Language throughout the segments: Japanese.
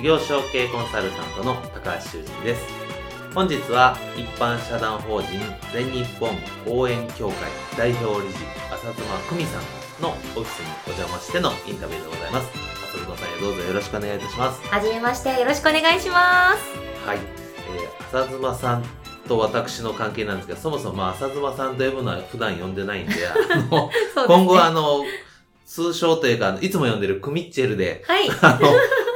事業承継コンサルタントの高橋修人です。本日は一般社団法人全日本応援協会代表理事浅妻久美さんのオフィスにお邪魔してのインタビューでございます。浅妻さんどうぞよろしくお願いいたします。はじめましてよろしくお願いします。はい、えー、浅妻さんと私の関係なんですけどそもそも浅妻さんと呼ぶのは普段呼んでないんで ね、今後あの通称というか、いつも呼んでるクミッチェルで、はい、あの、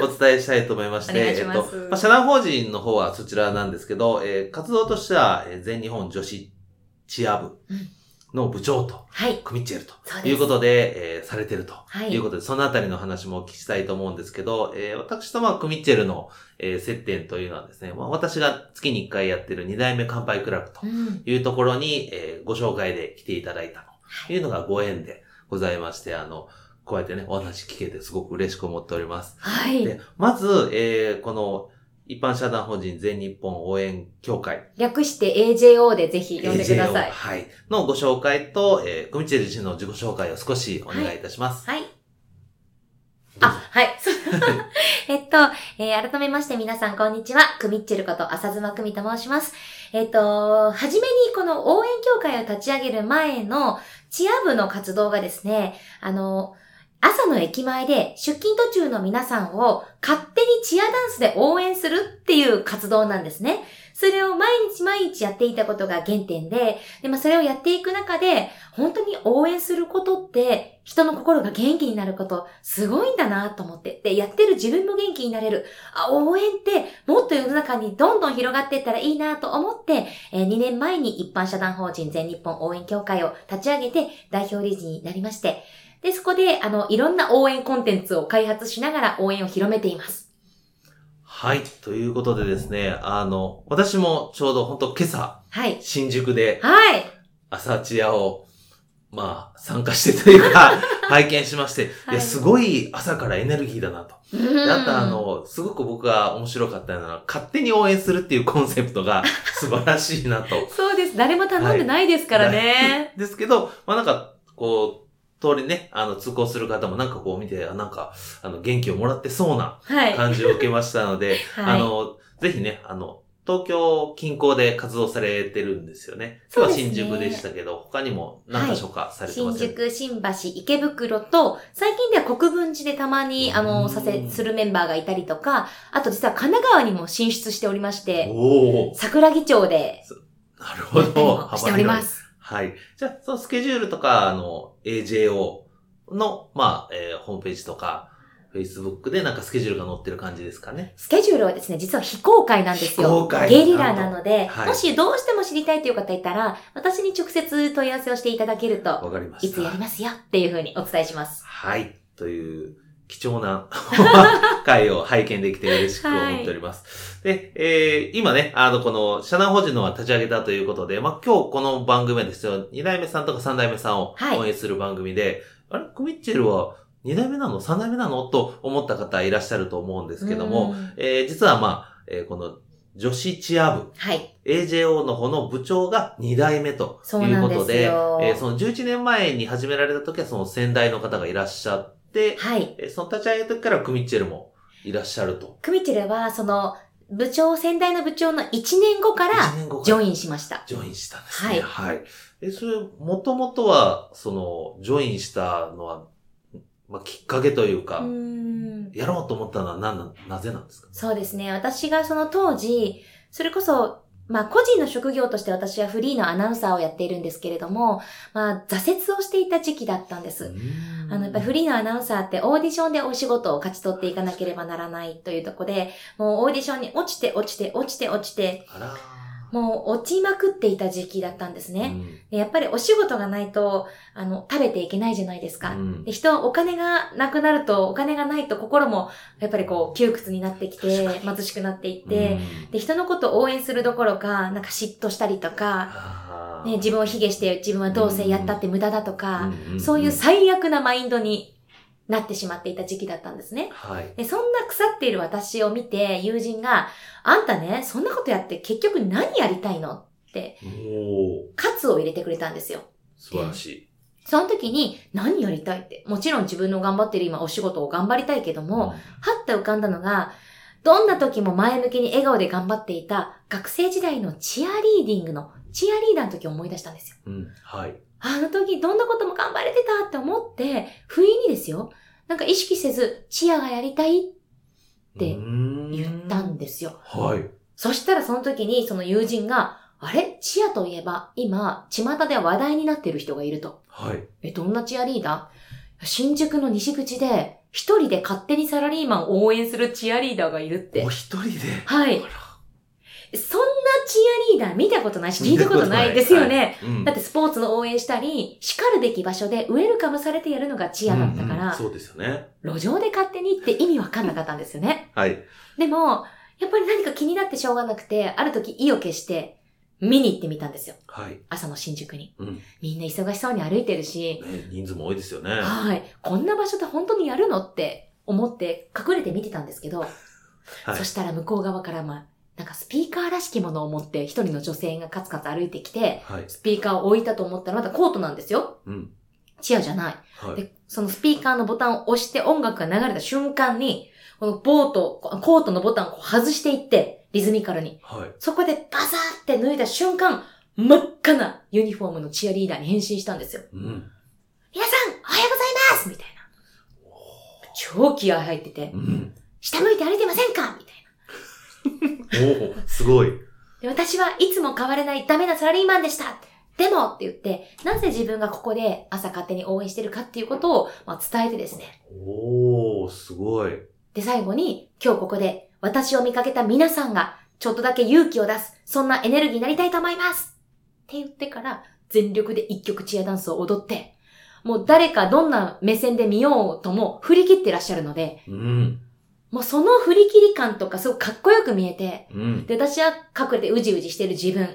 お伝えしたいと思いまして、えっと、まあ、社団法人の方はそちらなんですけど、えー、活動としては、えー、全日本女子チア部の部長と、はい、クミッチェルということで、えー、されてるとい。うことで、そのあたりの話もお聞きしたいと思うんですけど、えー、私とまあ、クミッチェルの、えー、接点というのはですね、まあ、私が月に1回やってる2代目乾杯クラブというところに、うん、えー、ご紹介で来ていただいたというのがご縁でございまして、あの、こうやってね、お話聞けてすごく嬉しく思っております。はい。で、まず、えー、この、一般社団法人全日本応援協会。略して AJO でぜひ読んでください。はい。のご紹介と、えー、コミチェル氏の自己紹介を少しお願いいたします。はい。はい、あ、はい。えっと、えー、改めまして皆さんこんにちは。クミッチェルこと浅妻クミと申します。えっと、はじめにこの応援協会を立ち上げる前のチア部の活動がですね、あの、朝の駅前で出勤途中の皆さんを勝手にチアダンスで応援するっていう活動なんですね。それを毎日毎日やっていたことが原点で、でまあ、それをやっていく中で、本当に応援することって人の心が元気になること、すごいんだなと思って。で、やってる自分も元気になれる。あ、応援ってもっと世の中にどんどん広がっていったらいいなと思って、えー、2年前に一般社団法人全日本応援協会を立ち上げて代表理事になりまして、で、そこで、あの、いろんな応援コンテンツを開発しながら応援を広めています。はい。ということでですね、あの、私もちょうど本当今朝、はい。新宿で、はい。朝チアを、まあ、参加してというか、拝見しまして、はい、いや、すごい朝からエネルギーだなと。であと、あの、すごく僕が面白かったのは、勝手に応援するっていうコンセプトが 素晴らしいなと。そうです。誰も頼んでないですからね。はい、ですけど、まあなんか、こう、通りね、あの、通行する方もなんかこう見て、なんか、あの、元気をもらってそうな感じを受けましたので、はい、あの、ぜひね、あの、東京近郊で活動されてるんですよね。今日は新宿でしたけど、ね、他にも何箇所かされてますね、はい、新宿、新橋、池袋と、最近では国分寺でたまに、あの、させ、するメンバーがいたりとか、あと実は神奈川にも進出しておりまして、桜木町で、なるほど。しております。はい。じゃあ、そのスケジュールとか、あの、AJO の、まあ、えー、ホームページとか、Facebook でなんかスケジュールが載ってる感じですかね。スケジュールはですね、実は非公開なんですよ。非公開。ゲリラなので、はい、もしどうしても知りたいという方いたら、私に直接問い合わせをしていただけると、わかりました。いつやりますよっていうふうにお伝えします。はい。という、貴重な 回を拝見できて嬉しく思っております。はい、で、えー、今ね、あの、この、社団法人のは立ち上げたということで、まあ、今日この番組はですよ、2代目さんとか3代目さんを応援する番組で、はい、あれ？クミッチェルは2代目なの ?3 代目なの？と思った方いらっしゃると思うんですけども、えー、実はまあ、えー、この、女子チア部。はい。AJO の方の部長が2代目ということで、でえー、その11年前に始められた時はその先代の方がいらっしゃって、、はい。その立ち上げ時からクミッチェルもいらっしゃると。クミッチェルは、その、部長、先代の部長の1年後から、ジョインしました。ジョインしたんですね。はい。はい。え、それ、もともとは、その、ジョインしたのは、まあ、きっかけというか、うやろうと思ったのは何な、なぜなんですか？そうですね。私がその当時、それこそ、まあ個人の職業として私はフリーのアナウンサーをやっているんですけれども、まあ挫折をしていた時期だったんです。あの、やっぱりフリーのアナウンサーってオーディションでお仕事を勝ち取っていかなければならないというところで、もうオーディションに落ちて落ちて落ちて落ちて、あらもう落ちまくっていた時期だったんですね。ね。でやっぱりお仕事がないと、あの、食べていけないじゃないですか。うんで人はお金がなくなると、お金がないと心も、やっぱりこう、窮屈になってきて、貧しくなっていって、うんで、人のことを応援するどころか、なんか嫉妬したりとか、ね、自分を卑下して自分はどうせやったって無駄だとか、うんそういう最悪なマインドになってしまっていた時期だったんですね。はい。で、そんな腐っている私を見て、友人が、あんたね、そんなことやって結局何やりたいのって、喝を入れてくれたんですよ。素晴らしい。その時に何やりたいって。もちろん自分の頑張ってる今お仕事を頑張りたいけども、はっと浮かんだのが、どんな時も前向きに笑顔で頑張っていた学生時代のチアリーディングの、チアリーダーの時を思い出したんですよ。うん。はい。あの時どんなことも頑張れてたって思って、不意にですよ。なんか意識せず、チアがやりたいって言言ったんですよ。はい。そしたらその時にその友人が、あれ？チアといえば今、巷で話題になっている人がいると。はい。え、どんなチアリーダー？新宿の西口で、一人で勝手にサラリーマンを応援するチアリーダーがいるってお。一人で？はいそんなチアリーダー見たことないし、聞いたことないですよね。はいうんだってスポーツの応援したり、叱るべき場所でウェルカムされてやるのがチアだったから、うんうんそうですよね。路上で勝手にって意味わかんなかったんですよね。はい。でも、やっぱり何か気になってしょうがなくて、ある時意を決して、見に行ってみたんですよ。はい。朝の新宿に。うん。みんな忙しそうに歩いてるし、ね、人数も多いですよね。はい。こんな場所で本当にやるのって思って隠れて見てたんですけど、はいそしたら向こう側からまあ、なんかスピーカーらしきものを持って一人の女性がカツカツ歩いてきて、はい。スピーカーを置いたと思ったらまだコートなんですよ。うん。チアじゃない。はい。で、そのスピーカーのボタンを押して音楽が流れた瞬間に、このボート、コートのボタンを外していって、リズミカルに。はい。そこでバサーって脱いだ瞬間、真っ赤なユニフォームのチアリーダーに変身したんですよ。うん。皆さん、おはようございますみたいな。超気合入っててう、ん。下向いて歩いてませんか？みたいおおすごい。私はいつも変われないダメなサラリーマンでしたでもって言って、なぜ自分がここで朝勝手に応援してるかっていうことを、まあ、伝えてですね。おおすごい。で、最後に、今日ここで私を見かけた皆さんが、ちょっとだけ勇気を出す、そんなエネルギーになりたいと思いますって言ってから、全力で一曲チアダンスを踊って、もう誰かどんな目線で見ようとも振り切ってらっしゃるので、うん。もうその振り切り感とかすごくかっこよく見えて、うん。で、私は隠れてうじうじしてる自分。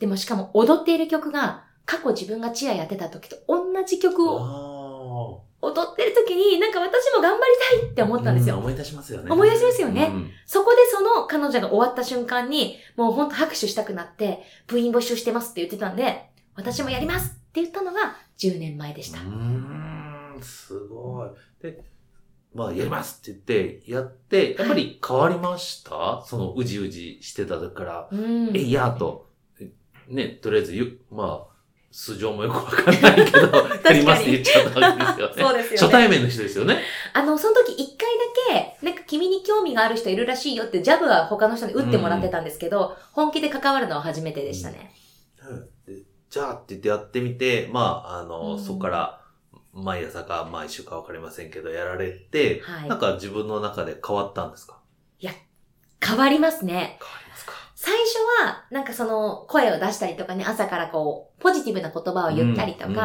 でもしかも踊っている曲が、過去自分がチアやってた時と同じ曲をあ踊ってる時に、なんか私も頑張りたいって思あ。ったんですよ。う思い出しますよね。思い出しますよねうんそこでその彼女が終わった瞬間に、もうほんと拍手したくなって、部員募集してますって言ってたんで、私もやりますって言ったのが10年前でした。うーん、すごい。で、まあ、やります。って言って、やって、やっぱり変わりました、その、うじうじしてた時から、うん。えいやーと、ね、とりあえずゆ、まあ、素性もよくわかんないけど、やりますって言っちゃったわけですよね。そうですよね。初対面の人ですよね。あの、その時一回だけ、なんか君に興味がある人いるらしいよってジャブは他の人に打ってもらってたんですけど、本気で関わるのは初めてでしたね。でじゃあって言ってやってみて、まあ、あの、うん。そこから、毎朝か毎週かわかりませんけど、やられて、はい。なんか自分の中で変わったんですか？変わりますね。変わります。か最初は、なんかその、声を出したりとかね、朝からこう、ポジティブな言葉を言ったりとか、うんうん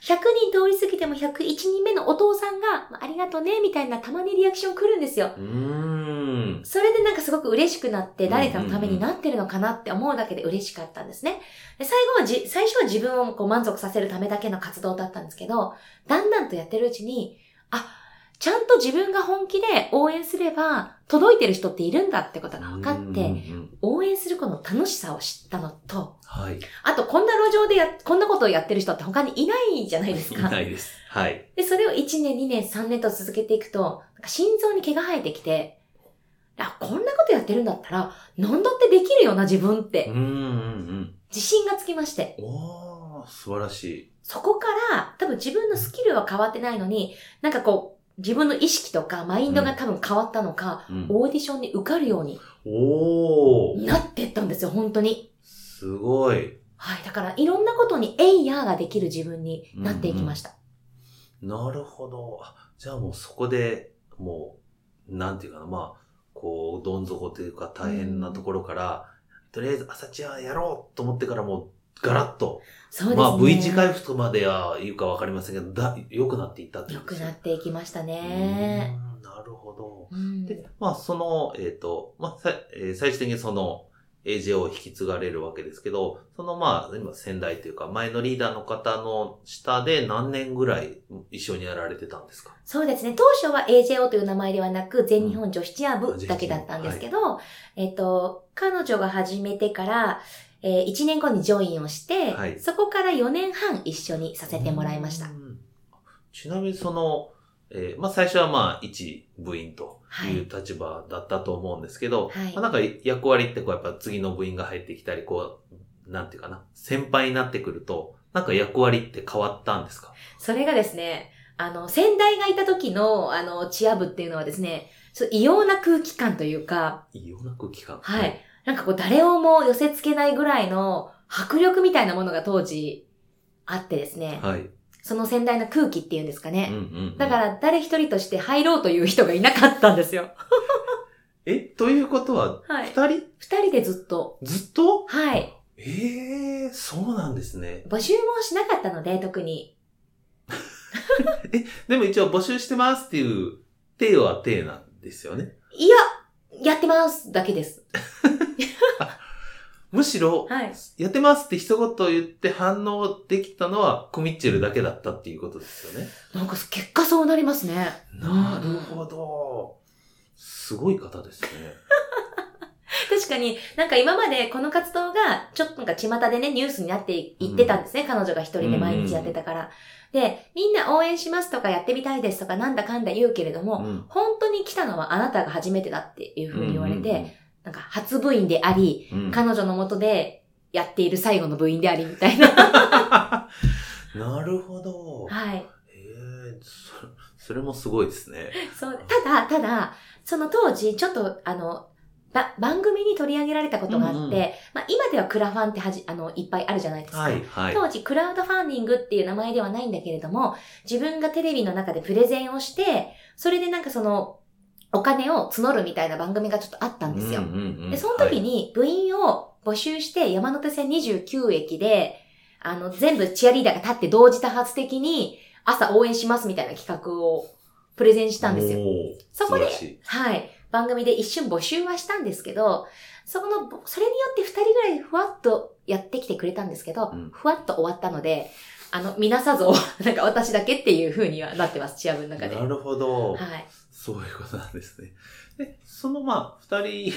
100人通り過ぎても101人目のお父さんが、まあありがとうね、みたいなたまにリアクション来るんですよ。うーん。それでなんかすごく嬉しくなって、うん誰かのためになってるのかなって思うだけで嬉しかったんですね。で最後はじ、最初は自分をこう満足させるためだけの活動だったんですけど、だんだんとやってるうちに、あ、ちゃんと自分が本気で応援すれば、届いてる人っているんだってことが分かって、応援することの楽しさを知ったのと、はい。あとこんな路上でや、こんなことをやってる人って他にいないじゃないですいか。ないです。はい。で、それを1年、2年、3年と続けていくと、なんか心臓に毛が生えてきて、あ、こんなことやってるんだったら、何だってできるよな、自分って。うんうんうん。自信がつきまして。おー、素晴らしい。そこから、多分自分のスキルは変わってないのに、なんかこう、自分の意識とかマインドが多分変わったのか、うん、オーディションに受かるようにおー。なってったんですよ、本当に。すごい。はい。だから、いろんなことにえいやーができる自分になっていきました。なるほど。あじゃあもうそこで、もう、なんていうかな、まあ、こう、どん底というか大変なところから、とりあえず朝チアやろうと思ってからもう、ガラッと、そうですね。まあ V 字回復までは言うかわかりませんけど、だ、良くなっていったっていう良くことですねなっていきましたね。うーんなるほど。うんで、まあ、その、えっ、と、まあ、さえー最終的にその、AJ を引き継がれるわけですけど、そのまあ、今先代というか、前のリーダーの方の下で何年ぐらい一緒にやられてたんですか？そうですね。当初は AJO という名前ではなく、全日本女子チア部だけだったんですけど、えっと、彼女が始めてから、えー1年後にジョインをして、はいそこから4年半一緒にさせてもらいましたう。んちなみにその、えーまあ、最初はまあ、一部員という立場だったと思うんですけど、はいまあ、なんか役割ってこうやっぱ次の部員が入ってきたり、こう、なんていうかな、先輩になってくると、なんか役割って変わったんですか？それがですね、あの、先代がいた時の、あの、チア部っていうのはですね、異様な空気感というか、異様な空気感。はい。なんかこう誰をも寄せ付けないぐらいの迫力みたいなものが当時あってですね、はい。その先代の空気っていうんですかね。うんうんうんだから誰一人として入ろうという人がいなかったんですよ。え、ということは、はい。二人？二人でずっと。ずっと？はい。ええそうなんですね。募集もしなかったので、特に。でも一応募集してますっていう、手は手なんですよね。いや、やってますだけです。むしろ、はい。やってますって一言言って反応できたのはクミッチェルだけだったっていうことですよね。なんか結果そうなりますね。なるほど。すごい方ですね。確かに、なんか今までこの活動が、ちょっとなんか巷でね、ニュースになっていってたんですね。彼女が一人で毎日やってたから。で、みんな応援しますとかやってみたいですとかなんだかんだ言うけれども、うん本当に来たのはあなたが初めてだっていうふうに言われて、うんうんうんなんか初部員であり、うん彼女のもとでやっている最後の部員でありみたいな。なるほど。はい。へえそそれもすごいですね。そう。ただ、ただ、その当時、ちょっと、あの、ば番組に取り上げられたことがあって、うんうんまあ今ではクラファンってはじ、あの、いっぱいあるじゃないですか。はい、はい。当時、クラウドファンディングっていう名前ではないんだけれども、自分がテレビの中でプレゼンをして、それでなんかその、お金を募るみたいな番組がちょっとあったんですよ。うんうんうんで、その時に部員を募集して山手線29駅で、あの、全部チアリーダーが立って同時多発的に朝応援しますみたいな企画をプレゼンしたんですよ。そこではい。番組で一瞬募集はしたんですけど、そこの、それによって二人ぐらいふわっとやってきてくれたんですけど、うんふわっと終わったので、あの、皆さぞ、なんか私だけっていう風にはなってます、チア部の中で。なるほど。はい。そういうことなんですね。で、そのまあ、二人、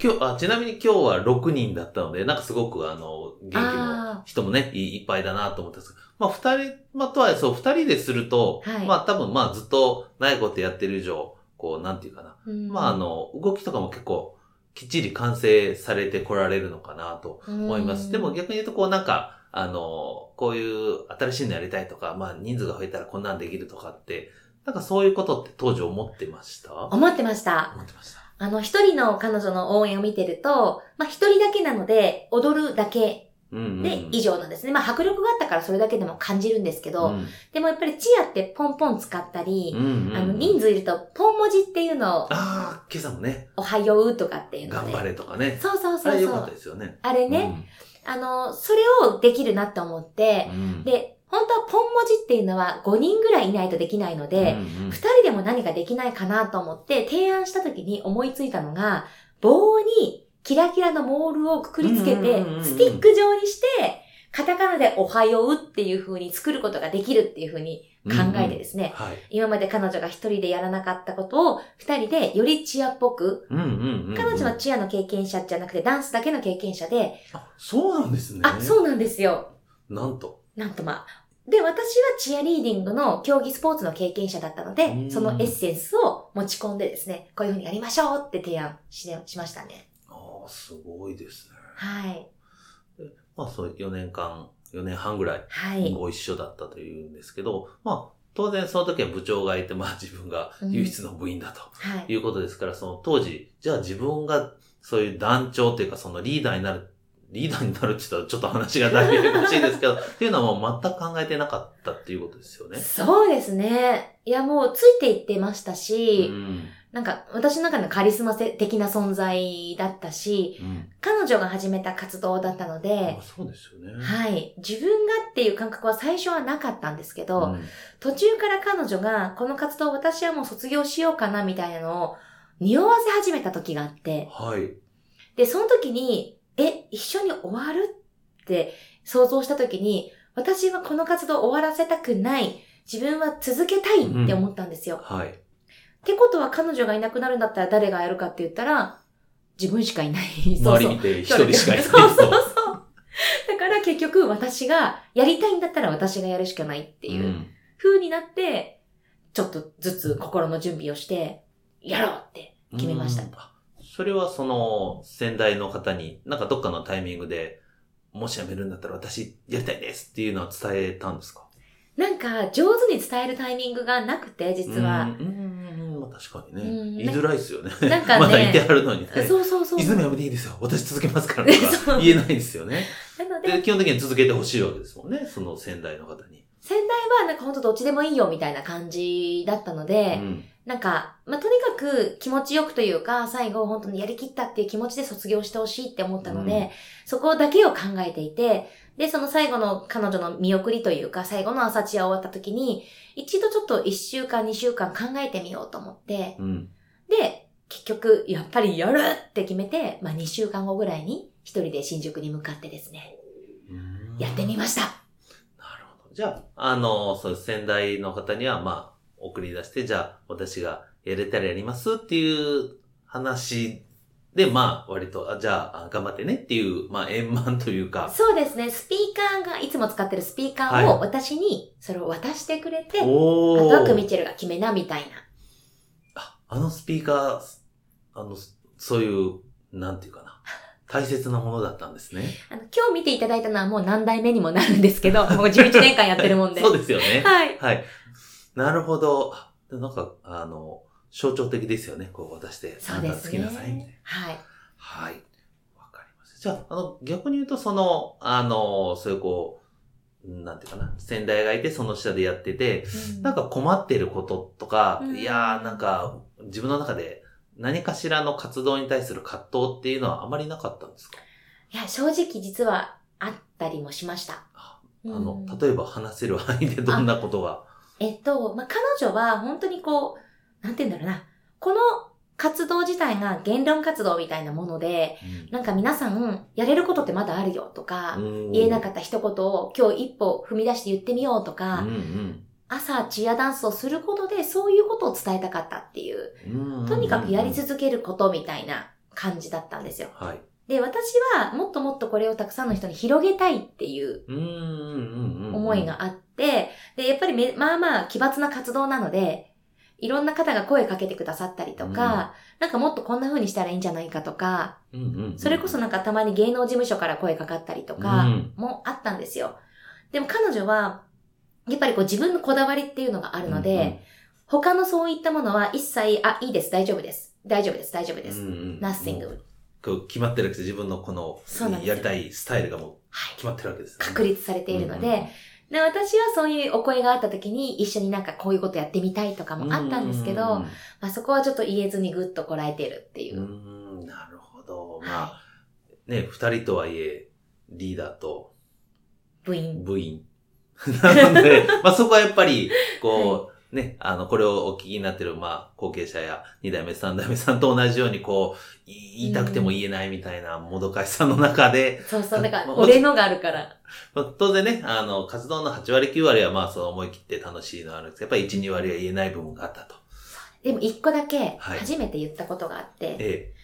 今日、あ、ちなみに今日は6人だったので、なんかすごくあの、元気あの人もね、いいっぱいだなと思ったんですけど、まあ二人、まあとはそう、二人ですると、はいまあ多分まあずっと長いことやってる以上、こう、なんていうかな。うんまああの、動きとかも結構、きっちり完成されてこられるのかなと思います。でも、逆に言うと、こうなんか、あの、こういう新しいのやりたいとか、まあ人数が増えたらこんなんできるとかって、なんかそういうことって当時思ってました？思ってました。思ってました。あの、一人の彼女の応援を見てると、まあ、一人だけなので、踊るだけうんうんうん。で以上なんですね。まあ、迫力があったからそれだけでも感じるんですけど、うんでもやっぱりチアってポンポン使ったり、うんうんあの、人数いると、ポン文字っていうのを、ああ、今朝もね、おはようとかっていうので。頑張れとかね。そうそうそうそうあれ良かった。ですよね。あれね、あの、それをできるなと思ってう、ん。で、本当はポン文字っていうのは5人ぐらいいないとできないので、うんうん二人でも何かできないかなと思って提案した時に思いついたのが、棒にキラキラのモールをくくりつけてうんうんうんうん、スティック状にして、カタカナでおはようっていう風に作ることができるっていう風に考えてですね、はい。今まで彼女が一人でやらなかったことを二人でよりチアっぽく、うんうんうんうん。彼女はチアの経験者じゃなくてダンスだけの経験者で、あ、そうなんですね。あ、そうなんですよ。なんと。なんとまあ。で、私はチアリーディングの競技スポーツの経験者だったのうで、んそのエッセンスを持ち込んでですね、こういうふうにやりましょうって提案ししましたね。ああ、すごいですね。はい。まあそう、4年間、4年半ぐらいはい。ご一緒だったというんですけど、まあ、当然その時は部長がいて、まあ自分が唯一の部員だとはい。いうことですから、その当時、じゃあ自分がそういう団長というかそのリーダーになるリーダーになるって言ったらちょっと話がだいぶ難しいですけど、っていうのはもう全く考えてなかったっていうことですよね。そうですね。いや、もうついていってましたし、うんなんか私の中のカリスマ的な存在だったし、うん彼女が始めた活動だったのであ、そうですよね。はい。自分がっていう感覚は最初はなかったんですけど、うん途中から彼女がこの活動を私はもう卒業しようかなみたいなのを匂わせ始めた時があって、はい。で、その時に、え、一緒に終わる？って想像した時に、私はこの活動を終わらせたくない。自分は続けたいって思ったんですよ。はい。ってことは彼女がいなくなるんだったら誰がやるかって言ったら、自分しかいない。そうそう周り見て一人しかいない。そうそうそう。だから結局私がやりたいんだったら私がやるしかないっていううん風になって、ちょっとずつ心の準備をして、やろうって決めましたうん。あそれはその先代の方に、なんかどっかのタイミングで、もし辞めるんだったら私やりたいですっていうのは伝えたんですか？なんか上手に伝えるタイミングがなくて、実は。うん、うん、まあ確かにね。うん言いづらいですよね。なんかねまだいてあるのにね。そうそうそう。泉辞めていいですよ。私続けますからと そうか言えないですよね。なので、で、基本的に続けてほしいわけですもんね。その先代の方に。先代はなんか本当どっちでもいいよみたいな感じだったので、うんなんか、まあ、とにかく気持ちよくというか、最後本当にやりきったっていう気持ちで卒業してほしいって思ったので、うんそこだけを考えていて、で、その最後の彼女の見送りというか、最後の朝チア終わった時に、一度ちょっと一週間、二週間考えてみようと思って、うん。で、結局、やっぱりやるって決めて、まあ、二週間後ぐらいに一人で新宿に向かってですね、うんやってみました。なるほど。じゃあ、あの、そう先代の方には、まあ、送り出して、じゃあ、私がやれたらやりますっていう話で、まあ、割と、あじゃあ、あ頑張ってねっていう、まあ、円満というか。そうですね、スピーカーが、いつも使ってるスピーカーを私にそれを渡してくれて、あおとはクミー。チェルが決めな、みたいな。ああのスピーカー、あの、そういう、なんていうかな。大切なものだったんですね。あの、今日見ていただいたのはもう何代目にもなるんですけど、もう11年間やってるもんで。そうですよね。はい。はい。なるほど。なんか、あの、象徴的ですよね。こう渡して、あなたつきなさいみたいなね。。はい。はい。わかりました。じゃあ、あの、逆に言うと、その、あの、そういうこう、なんていうかな、先代がいて、その下でやってて、なんか困ってることとか、うんいやー、なんか、自分の中で何かしらの活動に対する葛藤っていうのはあまりなかったんですか？いや、正直実はあったりもしました。ああの、例えば話せる範囲でどんなことが？えっと、まあ、彼女は本当にこう、なんて言うんだろうな。この活動自体が言論活動みたいなもので、なんか皆さん、やれることってまだあるよとか、言えなかっった一言を今日一歩踏み出して言ってみようとか、うん朝チアダンスをすることでそういうことを伝えたかったっていう、うんうん。とにかくやりず続けることみたいな感じだったんですよ。はい。で、私はもっともっとこれをたくさんの人に広げたいっていううんうんうんうん。思いがあって、で、やっぱりめまあまあ奇抜な活動なので、いろんな方が声かけてくださったりとか、なんかもっとこんな風にしたらいいんじゃないかとか、うんうんうん、それこそなんかたまに芸能事務所から声かかったりとかうんもあったんですよ。でも彼女は、やっぱりこう自分のこだわりっていうのがあるので、うんうん他のそういったものは一切、あ、いいです、大丈夫です。大丈夫です、大丈夫です。うんうん nothing. 決まってるわけです自分のこのやりたいスタイルがもうはい。決まってるわけです、ね。確立されているので、うんうんで、私はそういうお声があった時に一緒になんかこういうことやってみたいとかもあったんですけど、うんまあそこはちょっと言えずにぐっとこらえてるっていうう。ん、なるほど。まはあ、ね、二人とはいえ、リーダーと部員。部員。なので、まあそこはやっぱり、こう、ね、あの、これをお聞きになってる、まあ、後継者や二代目、三代目さんと同じように、こう、言いたくても言えないみたいなもどかしさの中で、そうそう、だか俺のがあるから。まあ当然ね、あの、活動の8割9割はまあ、そう思い切って楽しいのはあるんですけど、やっぱり1、2割は言えない部分があったと。でも一個だけはい初めて言ったことがあって、え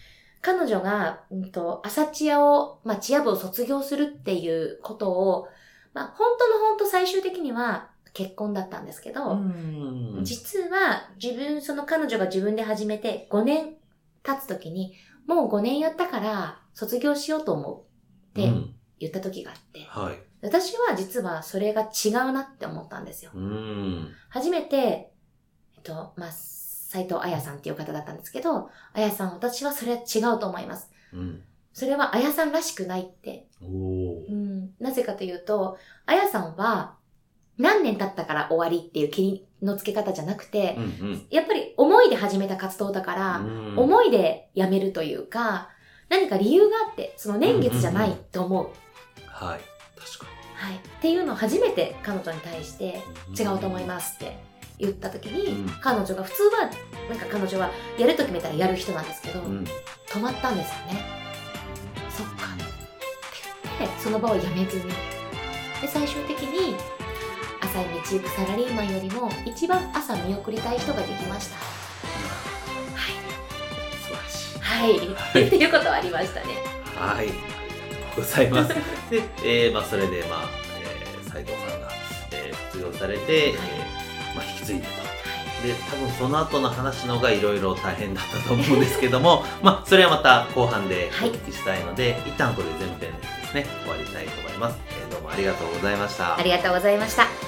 彼女が、うんと、朝チアを、まあ、チア部を卒業するっていうことを、まあ、本当の本当最終的には結婚だったんですけえ。ど、ん実は自分、その彼女が自分で始めて5年経つ時に、もう5年やったから卒業しようと思うってうん言った時があって、はい。私は実はそれが違うなって思ったんですよ。うん。初めて、えっと、まあ、斎藤彩さんっていう方だったんですけど、彩さん、私はそれは違うと思います。うん。それはあやさんらしくないって。う。ん。なぜかというと、あやさんは、何年経ったから終わりっていう切りの付け方じゃなくて、うんうんやっぱり思いで始めた活動だから、うん。思いで辞めるというか、何か理由があって、その年月じゃないと思う。はい。確かはい。っていうのを初めて彼女に対して、に。違うと思いますって言った時に、うん彼女が普通は、なんか彼女はやると決めたらやる人なんですけど、うん。止まったんですよね。そっか。って言って、その場をやめずに。で、最終的に、朝に道行くサラリーマンよりも、一番朝見送りたい人ができました。素晴らしい。はい。はい。っていうことはありましたね。はい。ありがとうございます。で、えー、まあ、それで、まあ、えー、斉藤さんが、えー、卒業されて、えー、まあ、引き継いでと。で、多分その後の話の方がいろいろ大変だったと思うんですけども、まあ、それはまた後半でお聞きしたいので、一旦これ前編でですね、終わりたいと思います。えー、どうもありがとうございましたあ。りがとうございました。